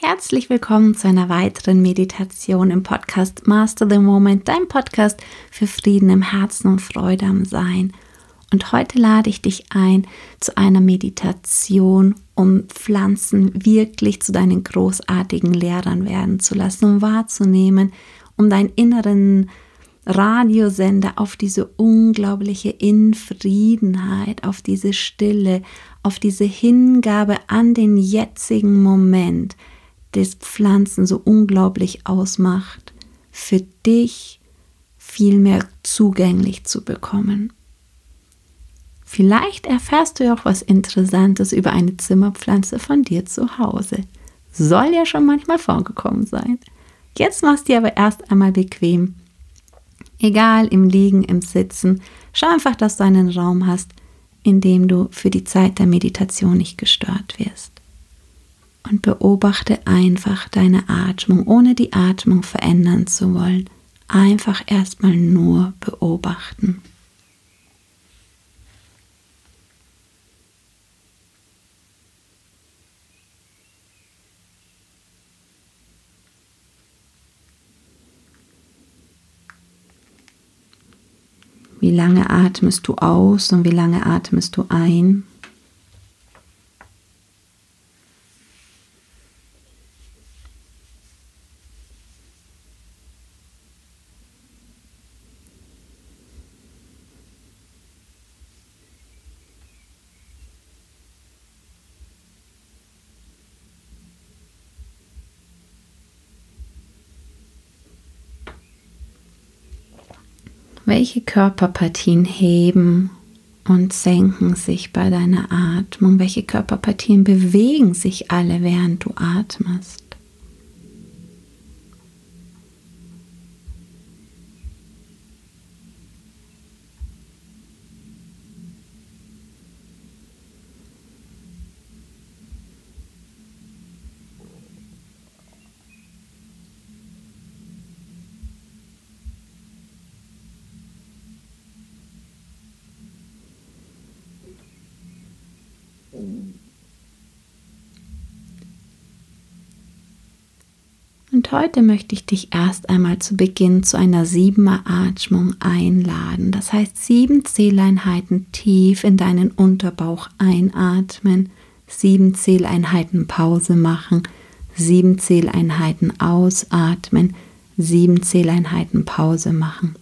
Herzlich willkommen zu einer weiteren Meditation im Podcast Master the Moment, dein Podcast für Frieden im Herzen und Freude am Sein. Und heute lade ich dich ein zu einer Meditation, um Pflanzen wirklich zu deinen großartigen Lehrern werden zu lassen, um wahrzunehmen, um deinen inneren Radiosender auf diese unglaubliche Infriedenheit, auf diese Stille, auf diese Hingabe an den jetzigen Moment, des Pflanzen so unglaublich ausmacht, für dich viel mehr zugänglich zu bekommen. Vielleicht erfährst du ja auch was Interessantes über eine Zimmerpflanze von dir zu Hause. Soll ja schon manchmal vorgekommen sein. Jetzt machst du dir aber erst einmal bequem. Egal im Liegen, im Sitzen, schau einfach, dass du einen Raum hast, in dem du für die Zeit der Meditation nicht gestört wirst und beobachte einfach deine Atmung, ohne die Atmung verändern zu wollen. Einfach erstmal nur beobachten. Wie lange atmest du aus und wie lange atmest du ein? Welche Körperpartien heben und senken sich bei deiner Atmung? Welche Körperpartien bewegen sich alle, während du atmest? Und heute möchte ich dich erst einmal zu Beginn zu einer siebener Atmung einladen. Das heißt, sieben Zähleinheiten tief in deinen Unterbauch einatmen, sieben Zähleinheiten Pause machen, sieben Zähleinheiten ausatmen, sieben Zähleinheiten Pause machen.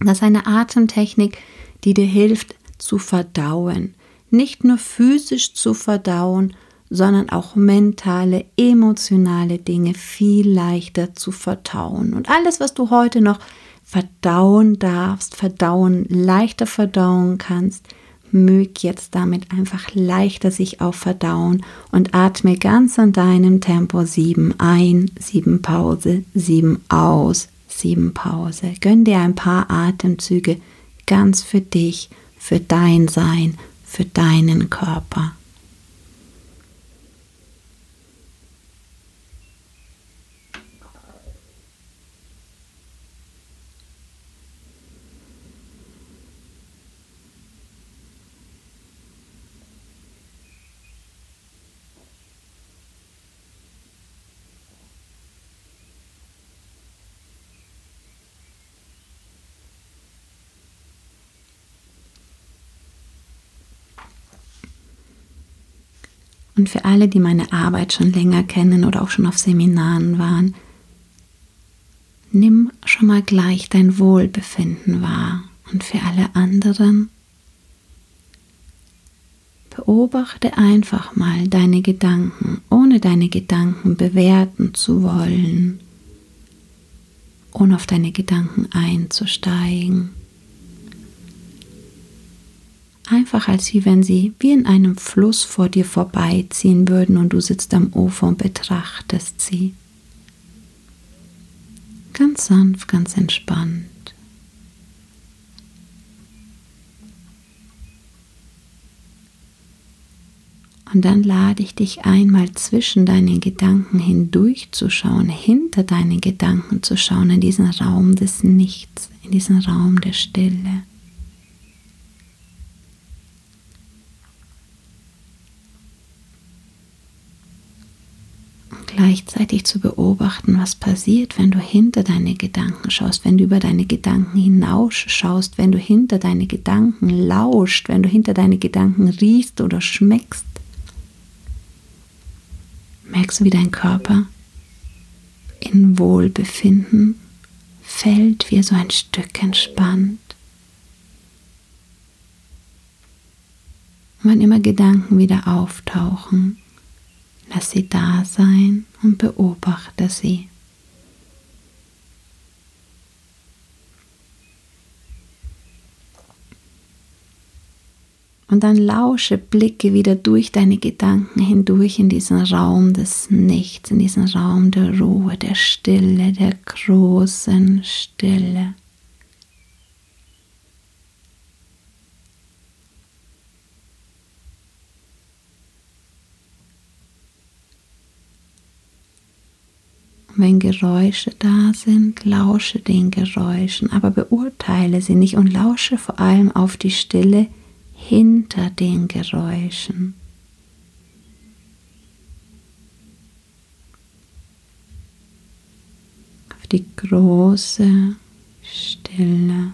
Das ist eine Atemtechnik, die dir hilft zu verdauen, nicht nur physisch zu verdauen, sondern auch mentale, emotionale Dinge viel leichter zu verdauen. Und alles, was du heute noch verdauen darfst, verdauen, leichter verdauen kannst, mög jetzt damit einfach leichter sich auch verdauen und atme ganz an deinem Tempo sieben ein, sieben Pause, sieben aus, sieben Pause. Gönn dir ein paar Atemzüge ganz für dich, für dein Sein, für deinen Körper. Und für alle, die meine Arbeit schon länger kennen oder auch schon auf Seminaren waren, nimm schon mal gleich dein Wohlbefinden wahr. Und für alle anderen, beobachte einfach mal deine Gedanken, ohne deine Gedanken bewerten zu wollen, ohne auf deine Gedanken einzusteigen einfach als wie wenn sie wie in einem Fluss vor dir vorbeiziehen würden und du sitzt am Ufer und betrachtest sie. Ganz sanft, ganz entspannt. Und dann lade ich dich einmal zwischen deinen Gedanken hindurchzuschauen, hinter deinen Gedanken zu schauen, in diesen Raum des Nichts, in diesen Raum der Stille. Gleichzeitig zu beobachten, was passiert, wenn du hinter deine Gedanken schaust, wenn du über deine Gedanken hinaus schaust, wenn du hinter deine Gedanken lauscht, wenn du hinter deine Gedanken riechst oder schmeckst. Merkst du, wie dein Körper in Wohlbefinden fällt, wie er so ein Stück entspannt? Wann immer Gedanken wieder auftauchen, lass sie da sein und beobachte sie. Und dann lausche, blicke wieder durch deine Gedanken hindurch in diesen Raum des Nichts, in diesen Raum der Ruhe, der Stille, der großen Stille. Wenn Geräusche da sind, lausche den Geräuschen, aber beurteile sie nicht und lausche vor allem auf die Stille hinter den Geräuschen. Auf die große Stille.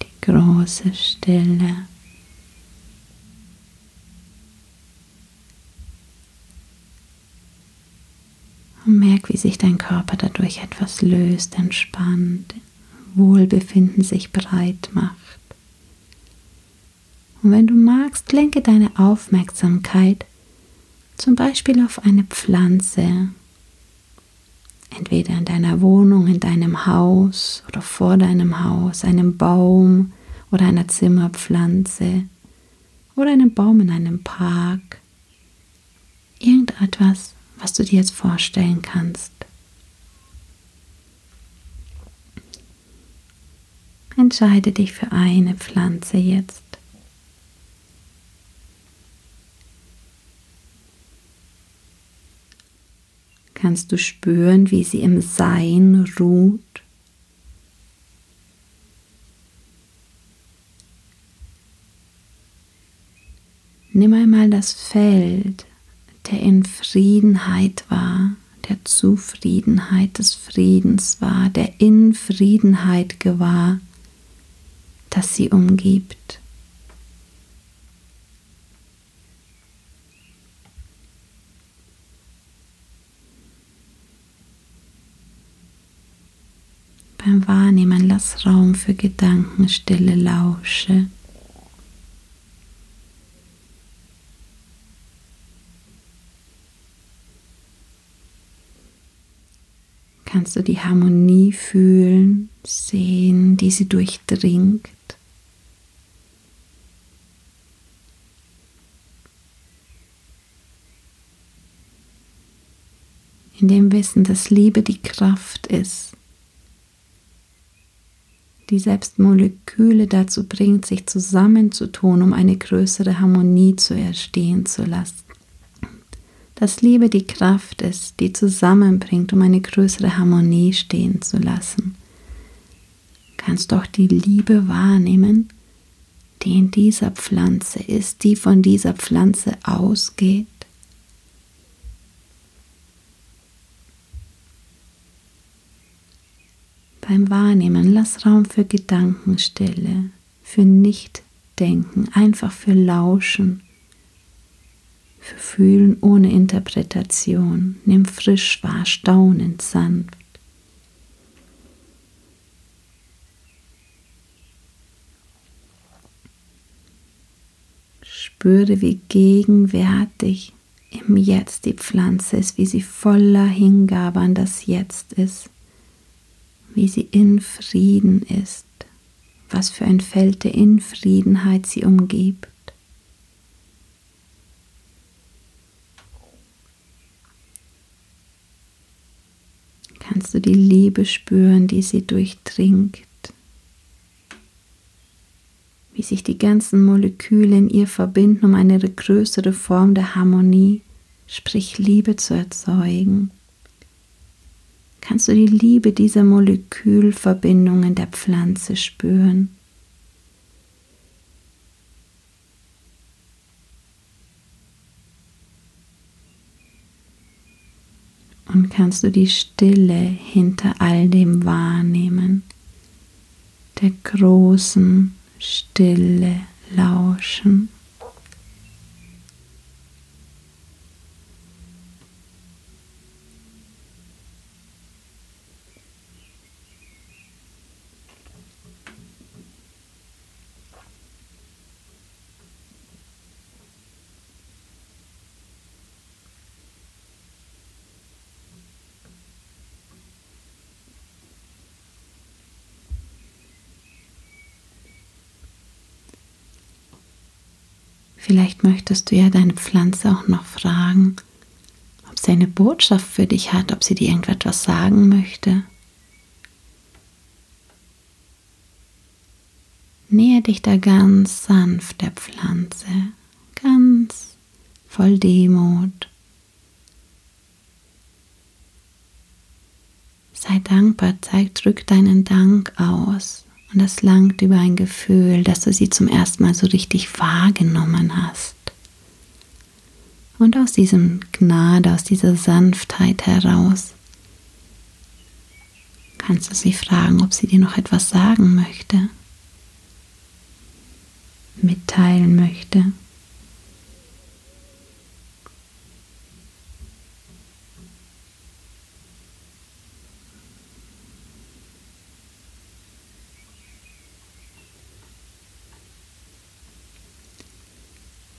Die große Stille. Und merk, wie sich dein Körper dadurch etwas löst, entspannt, Wohlbefinden sich breit macht. Und wenn du magst, lenke deine Aufmerksamkeit zum Beispiel auf eine Pflanze, entweder in deiner Wohnung, in deinem Haus oder vor deinem Haus, einem Baum oder einer Zimmerpflanze oder einem Baum in einem Park. Irgendetwas, was du dir jetzt vorstellen kannst. Entscheide dich für eine Pflanze jetzt. Kannst du spüren, wie sie im Sein ruht? Nimm einmal das Feld der in Friedenheit war, der Zufriedenheit des Friedens war, der in Friedenheit gewahr, das sie umgibt. Beim Wahrnehmen lass Raum für Gedankenstille Lausche. Kannst du die Harmonie fühlen, sehen, die sie durchdringt. In dem Wissen, dass Liebe die Kraft ist, die selbst Moleküle dazu bringt, sich zusammenzutun, um eine größere Harmonie zu erstehen zu lassen dass Liebe die Kraft ist, die zusammenbringt, um eine größere Harmonie stehen zu lassen. Kannst doch die Liebe wahrnehmen, die in dieser Pflanze ist, die von dieser Pflanze ausgeht. Beim Wahrnehmen lass Raum für Gedankenstille, für Nichtdenken, einfach für Lauschen für Fühlen ohne Interpretation. Nimm frisch wahr, staunend, sanft. Spüre, wie gegenwärtig im Jetzt die Pflanze ist, wie sie voller Hingabe an das Jetzt ist, wie sie in Frieden ist, was für ein Feld der Infriedenheit sie umgibt. Kannst du die Liebe spüren, die sie durchdringt, wie sich die ganzen Moleküle in ihr verbinden, um eine größere Form der Harmonie, sprich Liebe zu erzeugen. Kannst du die Liebe dieser Molekülverbindungen der Pflanze spüren? Kannst du die Stille hinter all dem wahrnehmen, der großen Stille lauschen. Vielleicht möchtest du ja deine Pflanze auch noch fragen, ob sie eine Botschaft für dich hat, ob sie dir irgendetwas sagen möchte. Nähe dich da ganz sanft der Pflanze, ganz voll Demut. Sei dankbar, zeig, drück deinen Dank aus. Und es langt über ein Gefühl, dass du sie zum ersten Mal so richtig wahrgenommen hast. Und aus diesem Gnade, aus dieser Sanftheit heraus kannst du sie fragen, ob sie dir noch etwas sagen möchte, mitteilen möchte.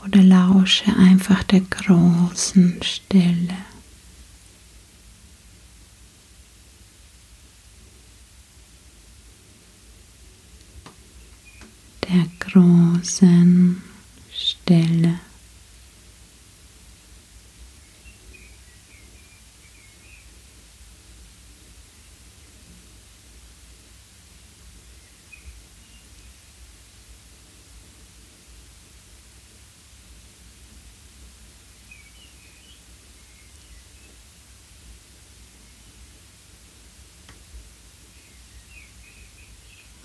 Oder lausche einfach der großen Stille. Der großen Stille.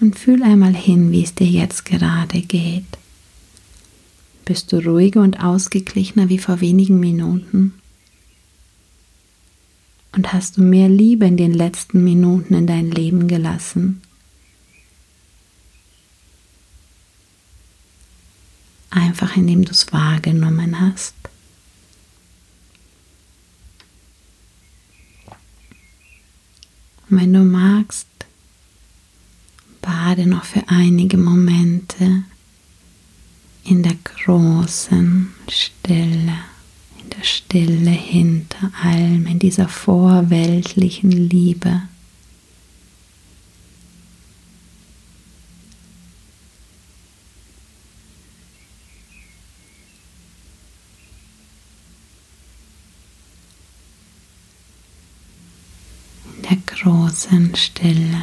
Und fühl einmal hin, wie es dir jetzt gerade geht. Bist du ruhiger und ausgeglichener wie vor wenigen Minuten? Und hast du mehr Liebe in den letzten Minuten in dein Leben gelassen? Einfach indem du es wahrgenommen hast. Und wenn du magst, bade noch für einige Momente in der großen Stille, in der Stille hinter allem, in dieser vorweltlichen Liebe. In der großen Stille.